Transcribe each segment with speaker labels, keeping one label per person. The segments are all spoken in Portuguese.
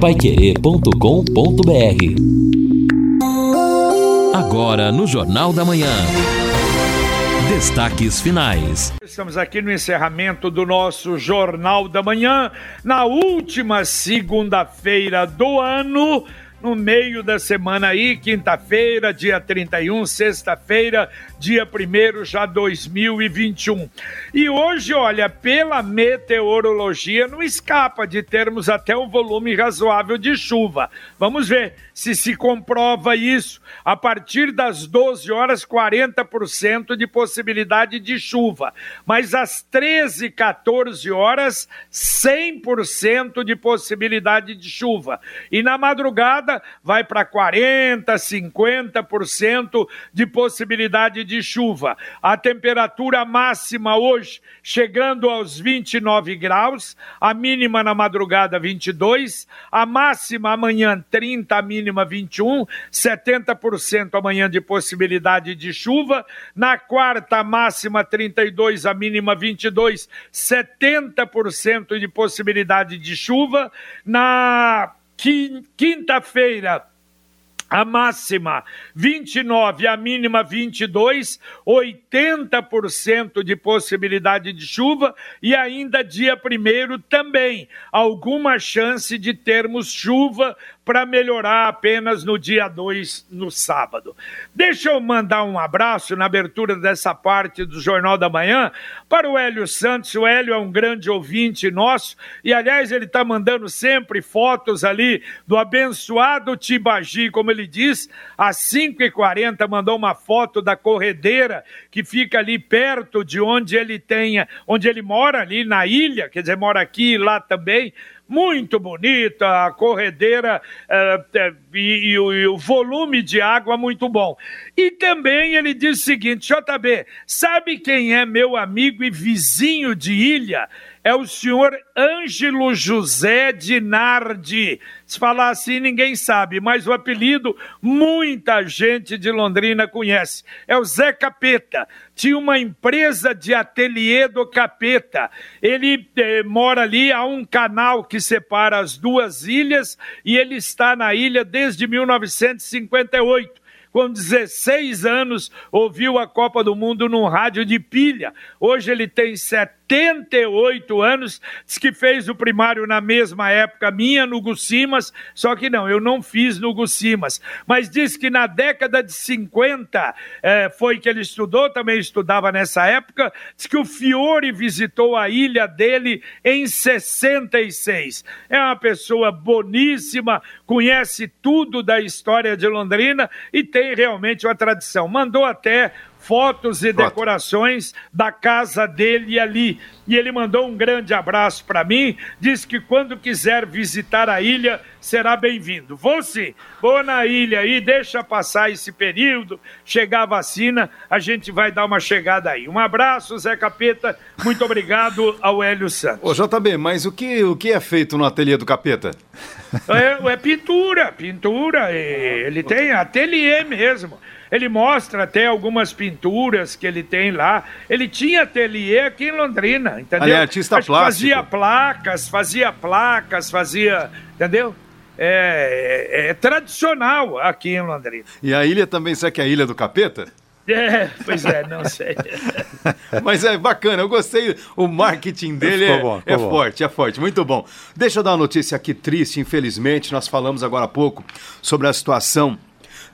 Speaker 1: paiquerê.com.br Agora no Jornal da Manhã. Destaques finais.
Speaker 2: Estamos aqui no encerramento do nosso Jornal da Manhã, na última segunda-feira do ano no meio da semana aí, quinta-feira, dia 31, sexta-feira, dia 1 já 2021. E hoje, olha, pela meteorologia, não escapa de termos até um volume razoável de chuva. Vamos ver se se comprova isso. A partir das 12 horas, 40% de possibilidade de chuva. Mas às 13, 14 horas, 100% de possibilidade de chuva. E na madrugada, vai para 40%, 50% de possibilidade de chuva. A temperatura máxima hoje chegando aos 29 graus, a mínima na madrugada 22, a máxima amanhã 30, a mínima 21, 70% amanhã de possibilidade de chuva, na quarta máxima 32, a mínima 22, 70% de possibilidade de chuva, na quinta-feira a máxima 29, a mínima 22, 80% de possibilidade de chuva e ainda dia primeiro também. Alguma chance de termos chuva para melhorar apenas no dia 2, no sábado. Deixa eu mandar um abraço na abertura dessa parte do Jornal da Manhã para o Hélio Santos. O Hélio é um grande ouvinte nosso e, aliás, ele está mandando sempre fotos ali do abençoado Tibagi, como ele diz, às 5h40 mandou uma foto da corredeira que fica ali perto de onde ele tenha, onde ele mora ali na ilha, quer dizer, mora aqui e lá também muito bonita, a corredeira uh, e, e, o, e, o, volume de água muito bom. E também ele diz o seguinte: JB, sabe quem é meu amigo e vizinho de ilha? É o senhor Ângelo José Dinardi. Se falar assim, ninguém sabe, mas o apelido muita gente de Londrina conhece. É o Zé Capeta. Tinha uma empresa de ateliê do Capeta. Ele eh, mora ali, há um canal que separa as duas ilhas e ele está na ilha desde 1958 com 16 anos, ouviu a Copa do Mundo num rádio de pilha. Hoje ele tem 78 anos, diz que fez o primário na mesma época minha, no Gucimas, só que não, eu não fiz no Gucimas. Mas diz que na década de 50 é, foi que ele estudou, também estudava nessa época, diz que o Fiore visitou a ilha dele em 66. É uma pessoa boníssima, conhece tudo da história de Londrina e tem realmente uma tradição. Mandou até fotos e decorações da casa dele ali. E ele mandou um grande abraço para mim, disse que quando quiser visitar a ilha, será bem-vindo. Vou sim, vou na ilha aí, deixa passar esse período, chegar a vacina, a gente vai dar uma chegada aí. Um abraço, Zé Capeta, muito obrigado ao Hélio Santos.
Speaker 3: Ô JB, mas o que, o que é feito no ateliê do Capeta?
Speaker 2: É, é pintura, pintura, ele tem ateliê mesmo. Ele mostra até algumas pinturas que ele tem lá. Ele tinha ateliê aqui em Londrina, entendeu?
Speaker 3: Ele é artista Acho plástico.
Speaker 2: Fazia placas, fazia placas, fazia. Entendeu? É, é, é, tradicional aqui em Londrina.
Speaker 3: E a ilha também, será que é a Ilha do Capeta?
Speaker 2: É, pois é, não sei.
Speaker 3: Mas é bacana, eu gostei. O marketing dele é, bom, é forte, é forte, muito bom. Deixa eu dar uma notícia aqui triste, infelizmente. Nós falamos agora há pouco sobre a situação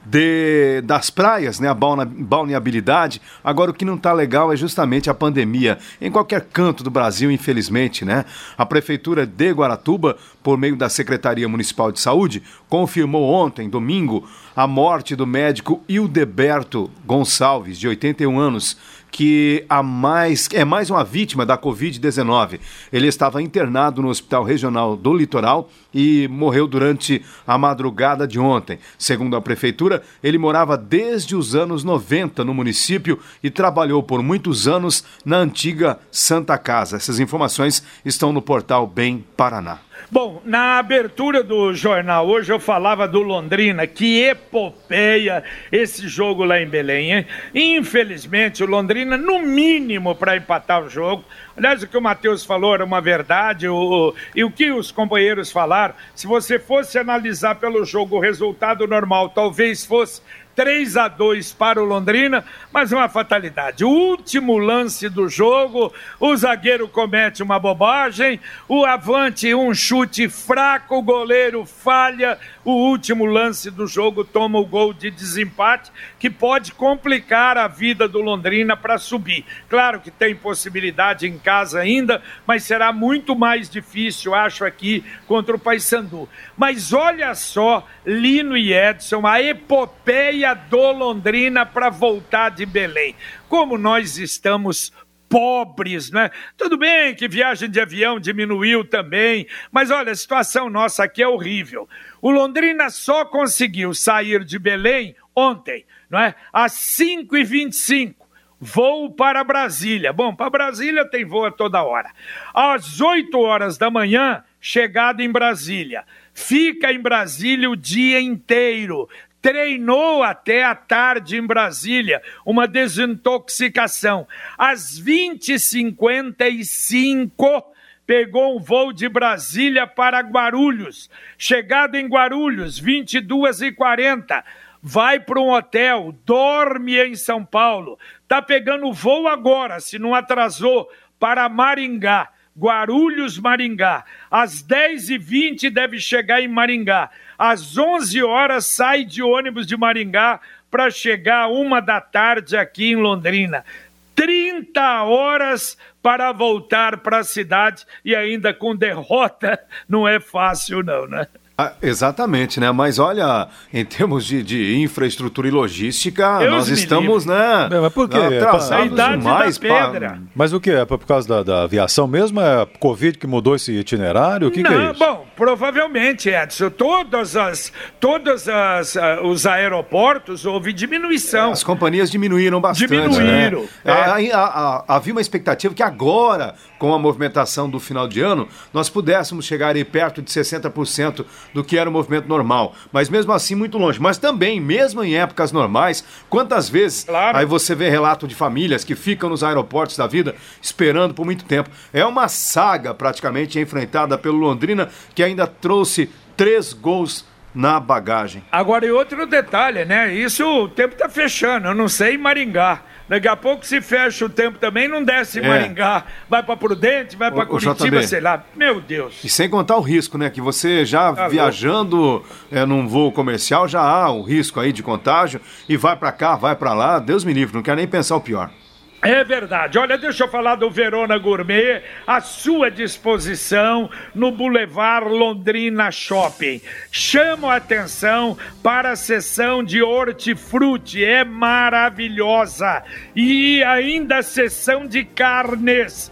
Speaker 3: de, das praias, né, a balneabilidade. Agora, o que não está legal é justamente a pandemia. Em qualquer canto do Brasil, infelizmente, né? A Prefeitura de Guaratuba, por meio da Secretaria Municipal de Saúde, confirmou ontem, domingo, a morte do médico Hildeberto Gonçalves, de 81 anos que a mais, é mais uma vítima da Covid-19. Ele estava internado no Hospital Regional do Litoral e morreu durante a madrugada de ontem. Segundo a Prefeitura, ele morava desde os anos 90 no município e trabalhou por muitos anos na antiga Santa Casa. Essas informações estão no portal Bem Paraná.
Speaker 2: Bom, na abertura do jornal hoje eu falava do Londrina, que epopeia esse jogo lá em Belém, hein? Infelizmente, o Londrina Londrina, no mínimo, para empatar o jogo. Aliás, o que o Matheus falou era uma verdade, o, o, e o que os companheiros falaram, se você fosse analisar pelo jogo o resultado normal, talvez fosse 3 a 2 para o Londrina, mas uma fatalidade. O último lance do jogo, o zagueiro comete uma bobagem, o avante um chute fraco, o goleiro falha, o último lance do jogo toma o gol de desempate, que pode complicar a vida do Londrina para subir. Claro que tem possibilidade em casa ainda, mas será muito mais difícil, acho, aqui contra o Paysandu. Mas olha só, Lino e Edson, a epopeia do Londrina para voltar de Belém. Como nós estamos pobres, né? Tudo bem que viagem de avião diminuiu também, mas olha, a situação nossa aqui é horrível. O Londrina só conseguiu sair de Belém ontem, não é? Às 5h25 voo para Brasília. Bom, para Brasília tem voo a toda hora. Às 8 horas da manhã, chegada em Brasília. Fica em Brasília o dia inteiro. Treinou até a tarde em Brasília, uma desintoxicação. Às 20h55, pegou um voo de Brasília para Guarulhos. Chegado em Guarulhos, 22h40 vai para um hotel, dorme em São Paulo, tá pegando voo agora, se não atrasou, para Maringá. Guarulhos, Maringá. Às 10h20 deve chegar em Maringá. Às 11 horas sai de ônibus de Maringá para chegar uma da tarde aqui em Londrina. 30 horas para voltar para a cidade e ainda com derrota não é fácil não, né?
Speaker 3: Ah, exatamente, né? Mas olha, em termos de, de infraestrutura e logística, Deus nós estamos, livre. né?
Speaker 4: É, mas por quê?
Speaker 2: Atrasados é demais.
Speaker 4: Pedra. Mas o que? É por causa da, da, aviação mesmo? É Covid que mudou esse itinerário? O que,
Speaker 2: Não,
Speaker 4: que é isso?
Speaker 2: Bom, provavelmente, Edson. Todos as, todos as, uh, os aeroportos houve diminuição.
Speaker 3: As companhias diminuíram bastante.
Speaker 2: Diminuíram.
Speaker 3: Né? É. havia uma expectativa que agora, com a movimentação do final de ano, nós pudéssemos chegar aí perto de 60% do que era o movimento normal. Mas mesmo assim, muito longe. Mas também, mesmo em épocas normais, quantas vezes claro. aí você vê relato de famílias que ficam nos aeroportos da vida esperando por muito tempo. É uma saga praticamente enfrentada pelo Londrina que ainda trouxe três gols na bagagem.
Speaker 2: Agora, e outro detalhe, né? Isso o tempo está fechando. Eu não sei em Maringá. Daqui a pouco se fecha o tempo também, não desce é. Maringá, vai para Prudente, vai para Curitiba, sei lá. Meu Deus.
Speaker 3: E sem contar o risco, né? Que você já tá viajando é, num voo comercial, já há o risco aí de contágio e vai para cá, vai para lá. Deus me livre, não quero nem pensar o pior.
Speaker 2: É verdade. Olha, deixa eu falar do Verona Gourmet, à sua disposição no Boulevard Londrina Shopping. Chamo a atenção para a seção de hortifruti, é maravilhosa. E ainda a seção de carnes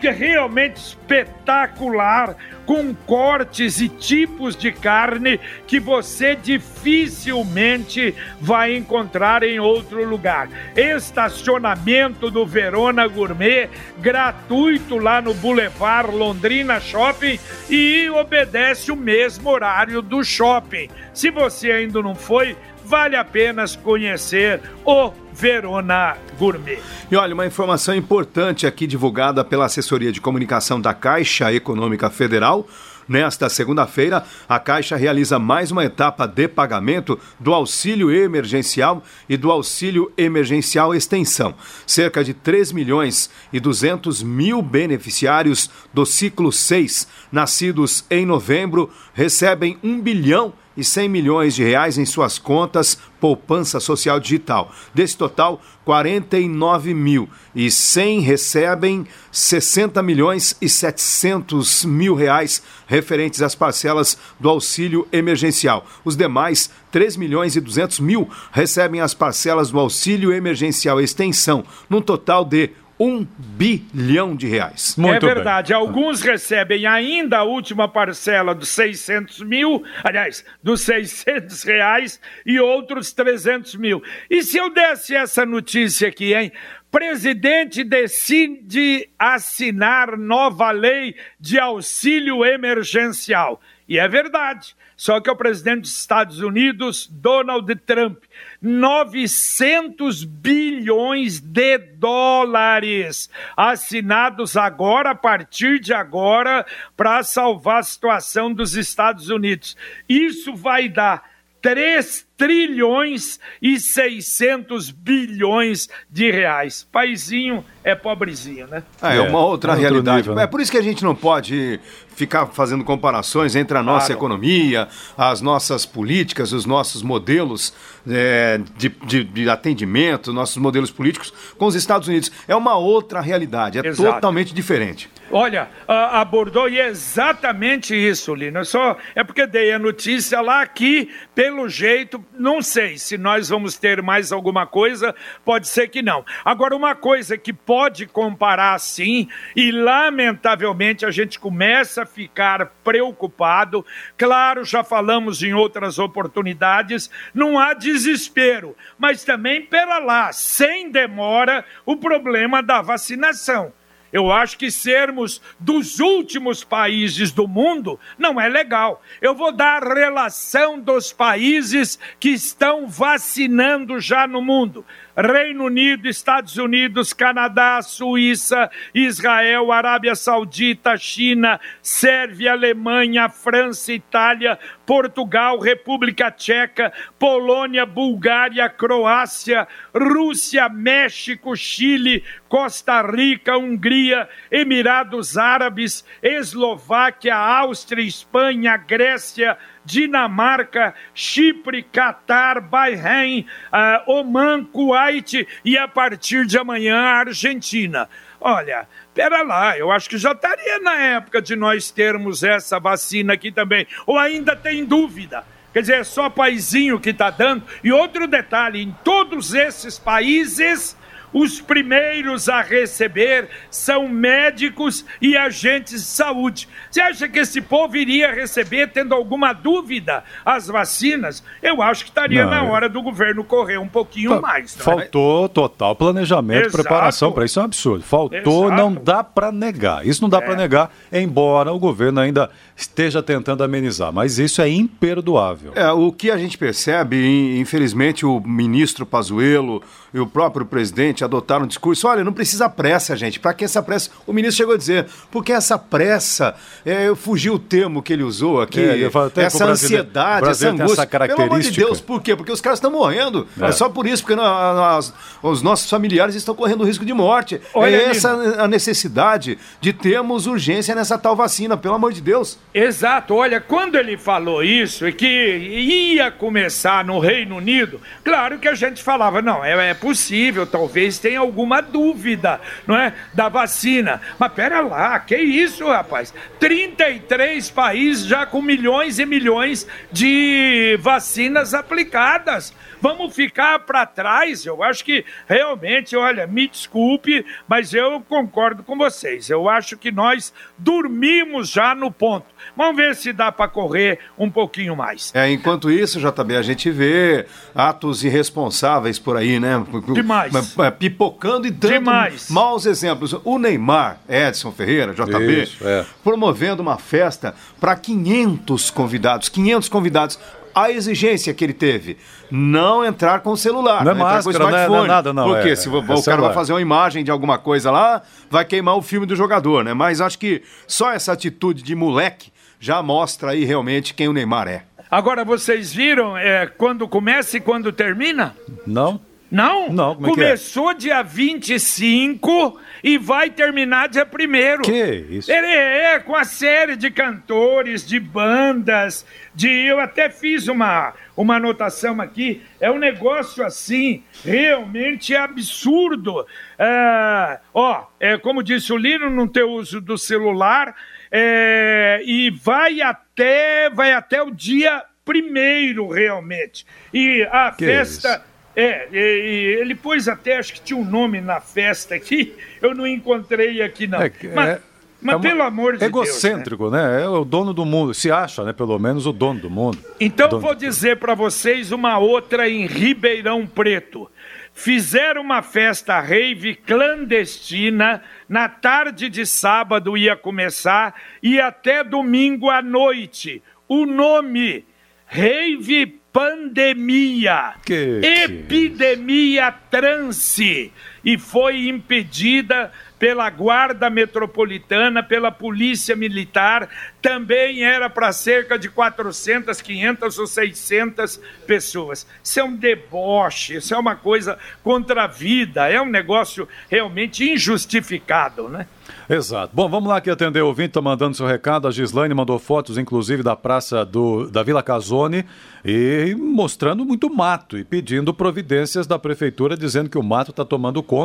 Speaker 2: realmente espetacular, com cortes e tipos de carne que você dificilmente vai encontrar em outro lugar. Estacionamento do Verona Gourmet, gratuito lá no Boulevard Londrina Shopping e obedece o mesmo horário do shopping. Se você ainda não foi, vale a pena conhecer o Verona Gourmet.
Speaker 3: E olha, uma informação importante aqui divulgada pela assessoria de comunicação da Caixa Econômica Federal. Nesta segunda-feira, a Caixa realiza mais uma etapa de pagamento do auxílio emergencial e do auxílio emergencial extensão. Cerca de 3 milhões e 200 mil beneficiários do ciclo 6, nascidos em novembro, recebem 1 bilhão e 100 milhões de reais em suas contas poupança social digital. Desse total, 49 mil e 100 recebem 60 milhões e 700 mil reais referentes às parcelas do auxílio emergencial. Os demais, 3 milhões e 200 mil recebem as parcelas do auxílio emergencial extensão, num total de um bilhão de reais.
Speaker 2: Muito é verdade. Bem. Alguns recebem ainda a última parcela dos 600 mil, aliás, dos 600 reais, e outros 300 mil. E se eu desse essa notícia aqui, hein? presidente decide assinar nova lei de auxílio emergencial. E é verdade. Só que é o presidente dos Estados Unidos, Donald Trump, 900 bilhões de dólares assinados agora, a partir de agora, para salvar a situação dos Estados Unidos. Isso vai dar 3 trilhões e 600 bilhões de reais. Paizinho é pobrezinho, né?
Speaker 3: Ah, é, é uma outra é realidade. Nível, né? É por isso que a gente não pode ficar fazendo comparações entre a nossa claro. economia, as nossas políticas, os nossos modelos é, de, de, de, atendimento, nossos modelos políticos com os Estados Unidos. É uma outra realidade, é Exato. totalmente diferente.
Speaker 2: Olha, abordou e é exatamente isso, Lino. Só é porque dei a notícia lá que, pelo jeito, não sei se nós vamos ter mais alguma coisa, pode ser que não. Agora, uma coisa que pode comparar sim, e lamentavelmente a gente começa a ficar preocupado, claro, já falamos em outras oportunidades, não há desespero, mas também, pera lá, sem demora, o problema da vacinação. Eu acho que sermos dos últimos países do mundo não é legal. Eu vou dar a relação dos países que estão vacinando já no mundo. Reino Unido, Estados Unidos, Canadá, Suíça, Israel, Arábia Saudita, China, Sérvia, Alemanha, França, Itália, Portugal, República Tcheca, Polônia, Bulgária, Croácia, Rússia, México, Chile, Costa Rica, Hungria, Emirados Árabes, Eslováquia, Áustria, Espanha, Grécia, Dinamarca, Chipre, Catar, Bahrein, uh, Oman, Kuwait e a partir de amanhã a Argentina. Olha, pera lá, eu acho que já estaria na época de nós termos essa vacina aqui também. Ou ainda tem dúvida? Quer dizer, é só paizinho que está dando. E outro detalhe: em todos esses países os primeiros a receber são médicos e agentes de saúde. Você acha que esse povo iria receber, tendo alguma dúvida, as vacinas? Eu acho que estaria não, na hora do governo correr um pouquinho tá, mais.
Speaker 4: É? Faltou é? total planejamento, Exato. preparação para isso é um absurdo. Faltou, Exato. não dá para negar. Isso não dá é. para negar, embora o governo ainda esteja tentando amenizar. Mas isso é imperdoável.
Speaker 3: É, o que a gente percebe, infelizmente, o ministro Pazuello e o próprio presidente adotaram um discurso: olha, não precisa pressa, gente. Para que essa pressa? O ministro chegou a dizer, porque essa pressa, é, fugiu o termo que ele usou aqui, é, essa ansiedade, essa angústia. Essa
Speaker 4: característica. Pelo amor de Deus,
Speaker 3: por quê? Porque os caras estão morrendo. É. é. só por isso, porque nós, os nossos familiares estão correndo risco de morte. Olha, é essa a necessidade de termos urgência nessa tal vacina, pelo amor de Deus.
Speaker 2: Exato. Olha, quando ele falou isso e que ia começar no Reino Unido, claro que a gente falava, não, é, é possível, talvez tenha alguma dúvida, não é? Da vacina. Mas pera lá, que isso, rapaz? 33 países já com milhões e milhões de vacinas aplicadas. Vamos ficar para trás? Eu acho que realmente, olha, me desculpe, mas eu concordo com vocês. Eu acho que nós dormimos já no ponto. Vamos ver se dá para correr um pouquinho mais.
Speaker 3: É, enquanto isso, JB, a gente vê atos irresponsáveis por aí, né?
Speaker 2: Demais.
Speaker 3: É, pipocando e dando
Speaker 2: Demais.
Speaker 3: maus exemplos. O Neymar, Edson Ferreira, JB, isso, é. promovendo uma festa para 500 convidados. 500 convidados a exigência que ele teve, não entrar com o celular,
Speaker 4: não é máscara, com o smartphone. Não é, não é nada, não.
Speaker 3: Porque é, se o, é cara vai fazer uma imagem de alguma coisa lá, vai queimar o filme do jogador, né? Mas acho que só essa atitude de moleque já mostra aí realmente quem o Neymar é.
Speaker 2: Agora vocês viram é, quando começa e quando termina?
Speaker 4: Não.
Speaker 2: Não?
Speaker 4: Não,
Speaker 2: como é Começou
Speaker 4: que
Speaker 2: é? dia 25 e vai terminar dia 1
Speaker 4: Que isso?
Speaker 2: Ele é com a série de cantores, de bandas, de. Eu até fiz uma, uma anotação aqui. É um negócio assim, realmente absurdo. É, ó, é, como disse o Lino, não ter uso do celular. É, e vai até, vai até o dia primeiro, realmente. E a que festa. É, ele pôs até, acho que tinha um nome na festa aqui, eu não encontrei aqui não. É, Mas, é... Mas é pelo amor de
Speaker 4: egocêntrico,
Speaker 2: Deus. Egocêntrico,
Speaker 4: né? É o dono do mundo. Se acha, né? Pelo menos o dono do mundo.
Speaker 2: Então
Speaker 4: dono
Speaker 2: vou dizer para vocês uma outra em Ribeirão Preto. Fizeram uma festa rave clandestina, na tarde de sábado ia começar e até domingo à noite. O nome Rave Pandemia,
Speaker 4: que
Speaker 2: Epidemia que... E foi impedida pela Guarda Metropolitana, pela Polícia Militar, também era para cerca de 400, 500 ou 600 pessoas. Isso é um deboche, isso é uma coisa contra a vida, é um negócio realmente injustificado, né?
Speaker 4: Exato. Bom, vamos lá que atender o ouvinte, está mandando seu recado. A Gislaine mandou fotos, inclusive, da praça do, da Vila Casone e mostrando muito mato e pedindo providências da prefeitura, dizendo que o mato está tomando conta.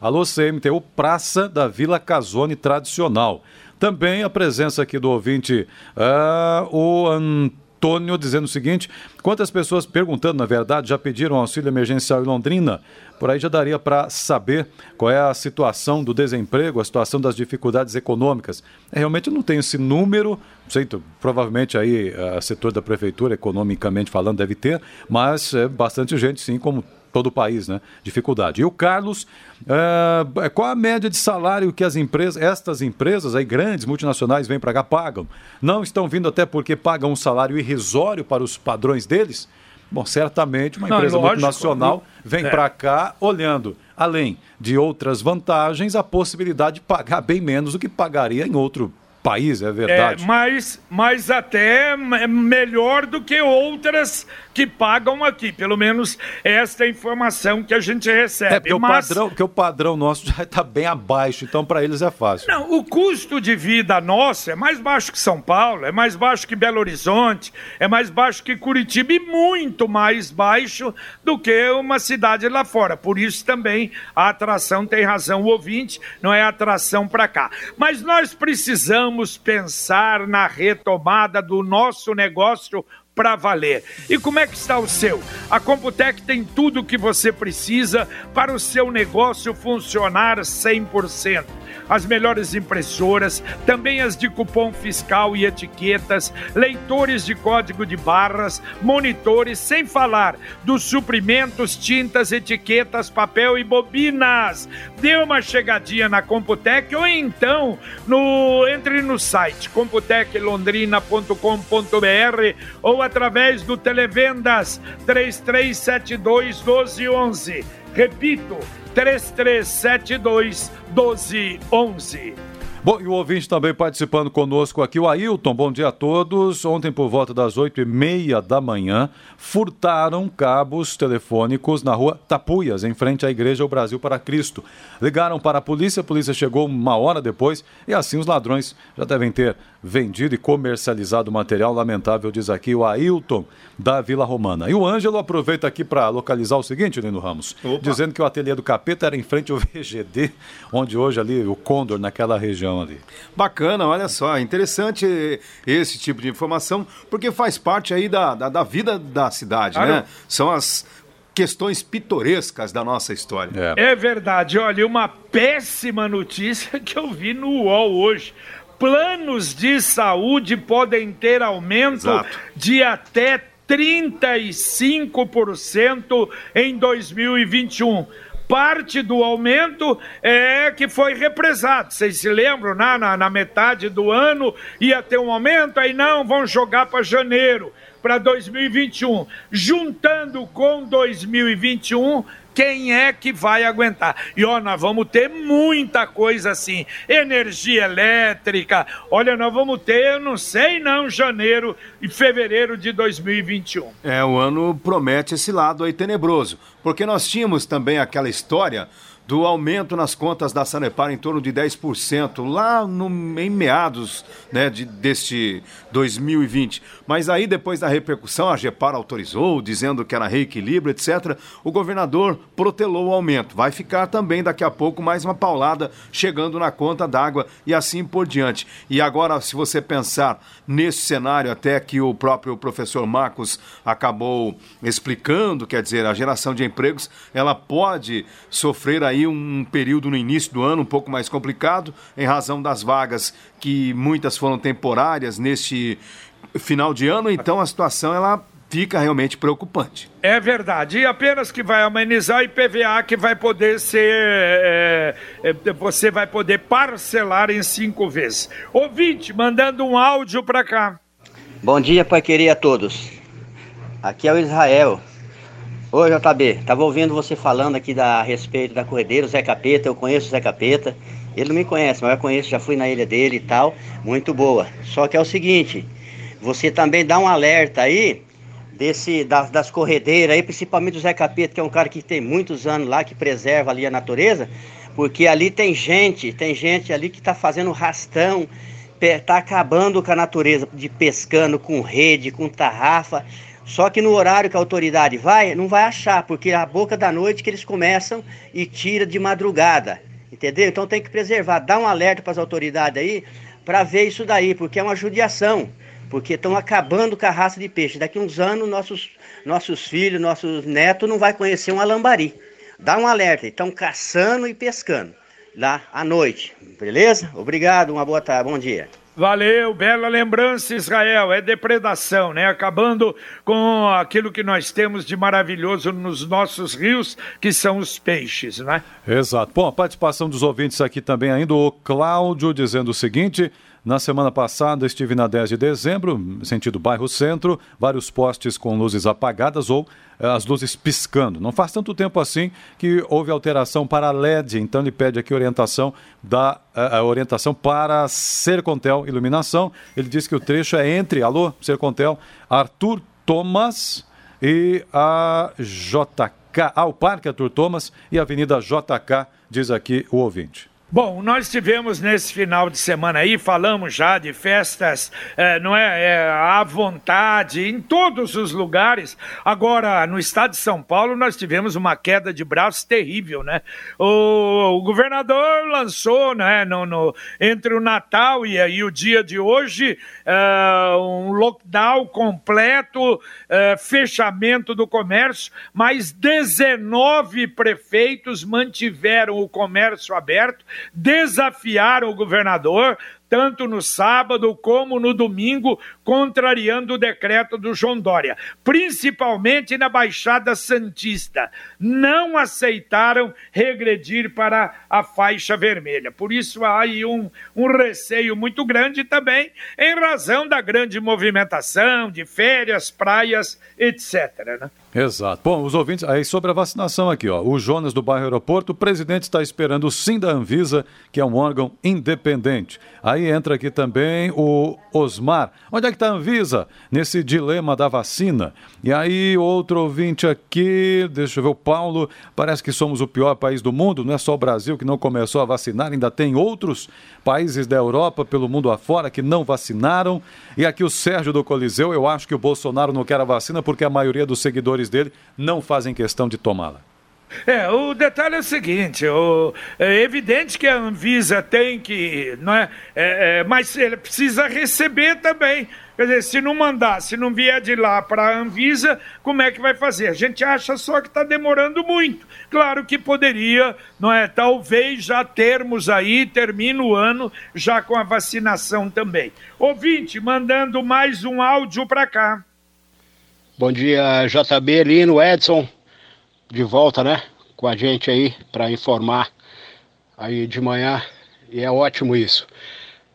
Speaker 4: Alô, CMTU, Praça da Vila Casone Tradicional. Também a presença aqui do ouvinte, uh, o Antônio, dizendo o seguinte: quantas pessoas, perguntando na verdade, já pediram auxílio emergencial em Londrina? Por aí já daria para saber qual é a situação do desemprego, a situação das dificuldades econômicas. É, realmente eu não tenho esse número, sei, provavelmente aí o setor da prefeitura, economicamente falando, deve ter, mas é bastante gente, sim, como todo o país, né? Dificuldade. E o Carlos, é, qual a média de salário que as empresas, estas empresas aí grandes, multinacionais, vêm para cá, pagam? Não estão vindo até porque pagam um salário irrisório para os padrões deles? Bom, certamente uma empresa Não, multinacional vem é. para cá olhando, além de outras vantagens, a possibilidade de pagar bem menos do que pagaria em outro país, é verdade.
Speaker 2: É, mas, mas até melhor do que outras que pagam aqui. Pelo menos esta é informação que a gente recebe.
Speaker 4: É, porque, mas... o, padrão, porque o padrão nosso já está bem abaixo, então para eles é fácil.
Speaker 2: Não, o custo de vida nosso é mais baixo que São Paulo, é mais baixo que Belo Horizonte, é mais baixo que Curitiba e muito mais baixo do que uma cidade lá fora. Por isso também a atração tem razão o ouvinte, não é atração para cá. Mas nós precisamos pensar na retomada do nosso negócio para valer. E como é que está o seu? A Computec tem tudo o que você precisa para o seu negócio funcionar 100% as melhores impressoras, também as de cupom fiscal e etiquetas, leitores de código de barras, monitores, sem falar dos suprimentos, tintas, etiquetas, papel e bobinas. Dê uma chegadinha na Computec ou então no entre no site computeclondrina.com.br ou através do Televendas 3372 1211. Repito, 3372 1211.
Speaker 4: Bom, e o ouvinte também participando conosco aqui, o Ailton, bom dia a todos. Ontem, por volta das oito e meia da manhã, furtaram cabos telefônicos na rua Tapuias, em frente à Igreja O Brasil para Cristo. Ligaram para a polícia, a polícia chegou uma hora depois e assim os ladrões já devem ter vendido e comercializado o material. Lamentável, diz aqui o Ailton, da Vila Romana. E o Ângelo aproveita aqui para localizar o seguinte, Lino Ramos, Opa. dizendo que o ateliê do capeta era em frente ao VGD, onde hoje ali o Condor, naquela região ali.
Speaker 3: Bacana, olha só, interessante esse tipo de informação, porque faz parte aí da, da, da vida da cidade, né? São as questões pitorescas da nossa história.
Speaker 2: É. é verdade. Olha, uma péssima notícia que eu vi no UOL hoje planos de saúde podem ter aumento Exato. de até 35% em 2021 parte do aumento é que foi represado. Vocês se lembram, né? na, na metade do ano ia ter um aumento, aí não, vão jogar para janeiro, para 2021. Juntando com 2021, quem é que vai aguentar? E ó, nós vamos ter muita coisa assim, energia elétrica. Olha, nós vamos ter, não sei não, janeiro e fevereiro de 2021.
Speaker 3: É, o ano promete esse lado aí tenebroso, porque nós tínhamos também aquela história do aumento nas contas da Sanepar em torno de 10%, lá no, em meados né, de, deste 2020. Mas aí, depois da repercussão, a GEPAR autorizou, dizendo que era reequilíbrio, etc. O governador protelou o aumento. Vai ficar também daqui a pouco mais uma paulada chegando na conta d'água e assim por diante. E agora, se você pensar nesse cenário, até que o próprio professor Marcos acabou explicando, quer dizer, a geração de empregos, ela pode sofrer aí aí um período no início do ano um pouco mais complicado, em razão das vagas que muitas foram temporárias neste final de ano, então a situação ela fica realmente preocupante.
Speaker 2: É verdade. E apenas que vai amenizar IPVA que vai poder ser. É, é, você vai poder parcelar em cinco vezes. Ouvinte, mandando um áudio para cá.
Speaker 5: Bom dia, Pai querer a todos. Aqui é o Israel. Oi, JB. Tava ouvindo você falando aqui da, a respeito da corredeira, o Zé Capeta. Eu conheço o Zé Capeta. Ele não me conhece, mas eu conheço, já fui na ilha dele e tal. Muito boa. Só que é o seguinte: você também dá um alerta aí desse das, das corredeiras aí, principalmente o Zé Capeta, que é um cara que tem muitos anos lá, que preserva ali a natureza, porque ali tem gente, tem gente ali que está fazendo rastão, está acabando com a natureza, de pescando com rede, com tarrafa. Só que no horário que a autoridade vai, não vai achar, porque é a boca da noite que eles começam e tira de madrugada. Entendeu? Então tem que preservar, dar um alerta para as autoridades aí, para ver isso daí, porque é uma judiação porque estão acabando com a raça de peixe. Daqui uns anos, nossos, nossos filhos, nossos netos não vai conhecer um alambari. Dá um alerta, estão caçando e pescando lá à noite, beleza? Obrigado, uma boa tarde, bom dia.
Speaker 2: Valeu, bela lembrança, Israel. É depredação, né? Acabando com aquilo que nós temos de maravilhoso nos nossos rios, que são os peixes, né?
Speaker 4: Exato. Bom, a participação dos ouvintes aqui também ainda. O Cláudio dizendo o seguinte: na semana passada estive na 10 de dezembro, sentido bairro centro, vários postes com luzes apagadas ou eh, as luzes piscando. Não faz tanto tempo assim que houve alteração para LED, então ele pede aqui orientação da a, a orientação para Sercontel Iluminação. Ele diz que o trecho é entre, alô, Sercontel, Arthur Thomas e a JK, ah, o Parque Arthur Thomas e a Avenida JK, diz aqui o ouvinte.
Speaker 2: Bom, nós tivemos nesse final de semana aí, falamos já de festas, é, não é, é, à vontade, em todos os lugares. Agora, no estado de São Paulo, nós tivemos uma queda de braços terrível, né? O, o governador lançou, né, no, no, entre o Natal e, e o dia de hoje, é, um lockdown completo, é, fechamento do comércio, mas 19 prefeitos mantiveram o comércio aberto desafiaram o governador, tanto no sábado como no domingo, contrariando o decreto do João Dória, principalmente na Baixada Santista. Não aceitaram regredir para a faixa vermelha. Por isso há aí um, um receio muito grande também, em razão da grande movimentação de férias, praias, etc. Né?
Speaker 4: Exato. Bom, os ouvintes, aí sobre a vacinação aqui, ó. O Jonas do bairro Aeroporto, o presidente está esperando o sim da Anvisa, que é um órgão independente. Aí entra aqui também o Osmar. Onde é que está a Anvisa? Nesse dilema da vacina. E aí, outro ouvinte aqui, deixa eu ver, o Paulo, parece que somos o pior país do mundo, não é só o Brasil que não começou a vacinar, ainda tem outros países da Europa, pelo mundo afora, que não vacinaram. E aqui o Sérgio do Coliseu, eu acho que o Bolsonaro não quer a vacina porque a maioria dos seguidores dele não fazem questão de tomá-la.
Speaker 2: É, o detalhe é o seguinte, o, é evidente que a Anvisa tem que, não é, é, é mas ele precisa receber também. Quer dizer, se não mandar, se não vier de lá para a Anvisa, como é que vai fazer? A gente acha só que está demorando muito. Claro que poderia, não é? Talvez já termos aí, termina o ano já com a vacinação também. Ouvinte, mandando mais um áudio para cá.
Speaker 6: Bom dia, JB, Lino, Edson de volta, né? Com a gente aí para informar aí de manhã. E é ótimo isso.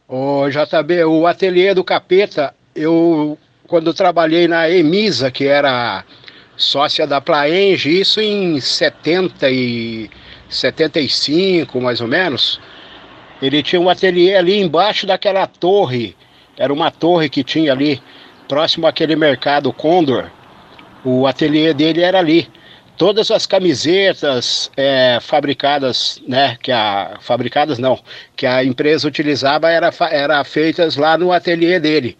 Speaker 6: O JB, o ateliê do Capeta, eu quando trabalhei na Emisa, que era sócia da Plaenge, isso em 70 e 75, mais ou menos, ele tinha um ateliê ali embaixo daquela torre. Era uma torre que tinha ali próximo àquele mercado Condor. O ateliê dele era ali todas as camisetas é, fabricadas, né, que a fabricadas não, que a empresa utilizava era, era feitas lá no ateliê dele.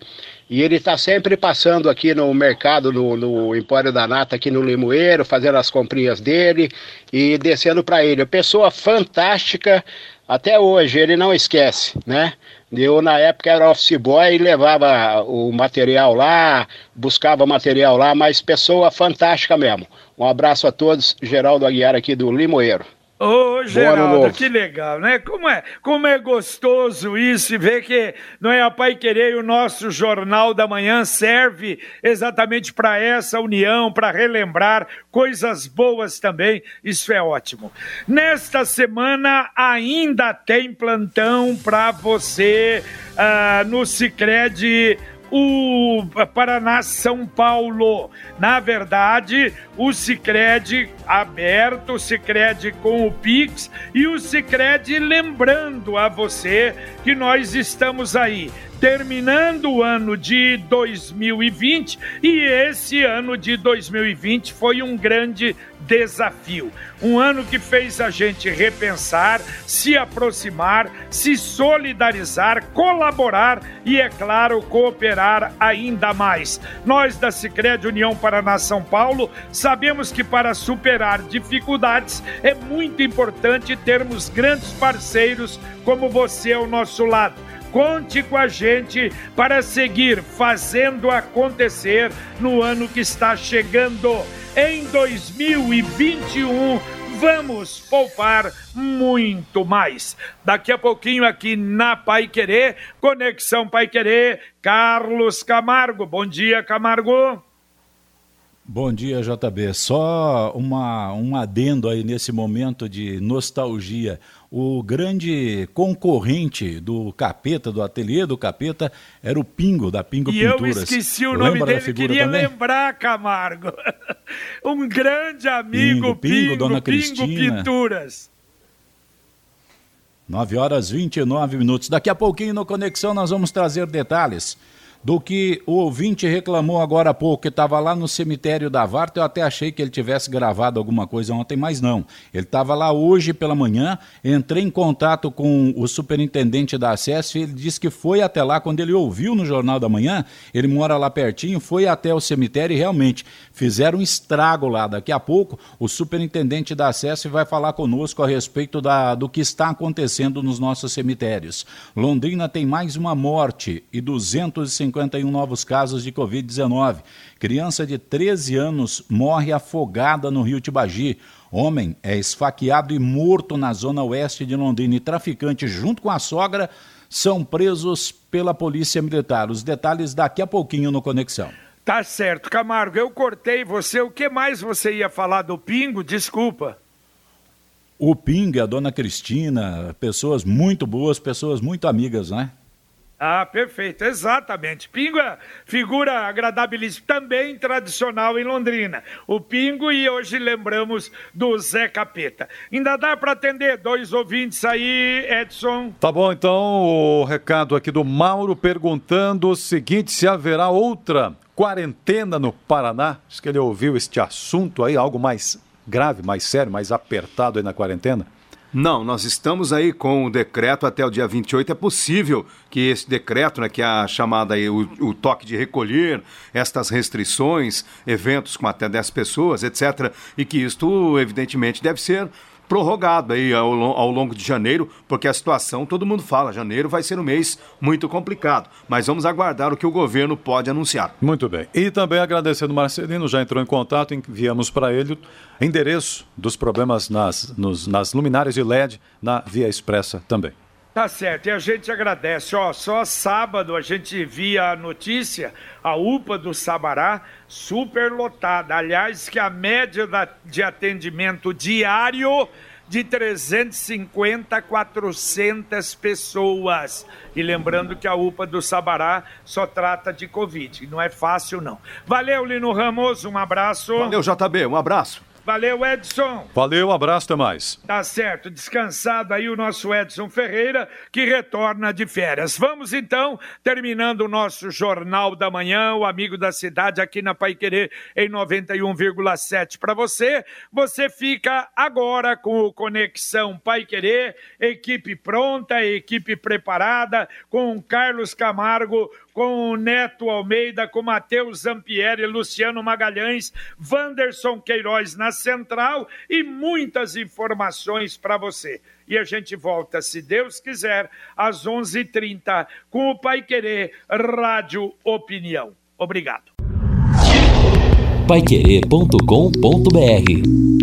Speaker 6: E ele está sempre passando aqui no mercado, no, no Empório da Nata, aqui no Limoeiro, fazendo as comprinhas dele e descendo para ele. Pessoa fantástica, até hoje, ele não esquece, né? Eu, na época, era office boy e levava o material lá, buscava material lá, mas pessoa fantástica mesmo. Um abraço a todos, Geraldo Aguiar aqui do Limoeiro.
Speaker 2: Ô, Geraldo, que legal, né? Como é, como é gostoso isso e ver que não é a Pai Querer o nosso Jornal da Manhã serve exatamente para essa união, para relembrar coisas boas também. Isso é ótimo. Nesta semana ainda tem plantão para você uh, no Cicred o Paraná São Paulo. Na verdade, o Sicredi aberto, o Sicredi com o Pix e o Sicredi lembrando a você que nós estamos aí terminando o ano de 2020 e esse ano de 2020 foi um grande desafio. Um ano que fez a gente repensar, se aproximar, se solidarizar, colaborar e, é claro, cooperar ainda mais. Nós da Sicredi União Paraná São Paulo sabemos que para superar dificuldades é muito importante termos grandes parceiros como você ao nosso lado Conte com a gente para seguir fazendo acontecer no ano que está chegando. Em 2021, vamos poupar muito mais. Daqui a pouquinho aqui na Pai Querer, Conexão Pai Querer, Carlos Camargo. Bom dia, Camargo.
Speaker 7: Bom dia, JB. Só uma, um adendo aí nesse momento de nostalgia o grande concorrente do Capeta, do ateliê do Capeta, era o Pingo, da Pingo
Speaker 2: e
Speaker 7: Pinturas.
Speaker 2: eu esqueci o Lembra nome dele, queria também? lembrar, Camargo. um grande amigo,
Speaker 7: Pingo, Pingo, Pingo Dona
Speaker 2: Pingo
Speaker 7: Cristina.
Speaker 2: Pinturas.
Speaker 7: 9 horas 29 minutos. Daqui a pouquinho no Conexão nós vamos trazer detalhes do que o ouvinte reclamou agora há pouco, que estava lá no cemitério da Varta. Eu até achei que ele tivesse gravado alguma coisa ontem, mas não. Ele estava lá hoje pela manhã, entrei em contato com o superintendente da acesso e ele disse que foi até lá, quando ele ouviu no Jornal da Manhã, ele mora lá pertinho, foi até o cemitério e realmente fizeram um estrago lá. Daqui a pouco, o superintendente da acesso vai falar conosco a respeito da, do que está acontecendo nos nossos cemitérios. Londrina tem mais uma morte e 250 51 novos casos de Covid-19. Criança de 13 anos morre afogada no rio Tibagi. Homem é esfaqueado e morto na zona oeste de Londrina. E traficante, junto com a sogra, são presos pela Polícia Militar. Os detalhes daqui a pouquinho no Conexão.
Speaker 2: Tá certo, Camargo. Eu cortei você. O que mais você ia falar do Pingo? Desculpa.
Speaker 7: O Pinga, a dona Cristina, pessoas muito boas, pessoas muito amigas, né?
Speaker 2: Ah, perfeito, exatamente. Pingo é figura agradabilíssima, também tradicional em Londrina. O Pingo e hoje lembramos do Zé Capeta. Ainda dá para atender dois ouvintes aí, Edson?
Speaker 4: Tá bom, então o recado aqui do Mauro perguntando o seguinte: se haverá outra quarentena no Paraná? Acho que ele ouviu este assunto aí, algo mais grave, mais sério, mais apertado aí na quarentena.
Speaker 3: Não, nós estamos aí com o decreto até o dia 28. É possível que esse decreto, né, que é a chamada aí, o, o toque de recolher, estas restrições, eventos com até 10 pessoas, etc., e que isto, evidentemente, deve ser prorrogado aí ao, ao, longo de janeiro, porque a situação, todo mundo fala, janeiro vai ser um mês muito complicado. Mas vamos aguardar o que o governo pode anunciar.
Speaker 4: Muito bem. E também agradecendo o Marcelino, já entrou em contato, enviamos para ele endereço dos problemas nas, nos, nas luminárias de LED na Via Expressa também.
Speaker 2: Tá certo, e a gente agradece. Ó, só sábado a gente via a notícia, a UPA do Sabará super lotada. Aliás, que a média da, de atendimento diário de 350 a 400 pessoas. E lembrando que a UPA do Sabará só trata de Covid. Não é fácil, não. Valeu, Lino Ramos, um abraço.
Speaker 3: Valeu, JB, um abraço.
Speaker 2: Valeu, Edson.
Speaker 4: Valeu, abraço, até mais.
Speaker 2: Tá certo, descansado aí o nosso Edson Ferreira, que retorna de férias. Vamos então, terminando o nosso Jornal da Manhã, o Amigo da Cidade, aqui na Pai Querer, em 91,7 para você. Você fica agora com o Conexão Pai Querer, equipe pronta, equipe preparada, com Carlos Camargo, com o Neto Almeida, com Matheus Zampieri, Luciano Magalhães, Wanderson Queiroz na central e muitas informações para você. E a gente volta, se Deus quiser, às 11:30 h 30 com o Pai Querer Rádio Opinião. Obrigado.
Speaker 1: Paiquerê.com.br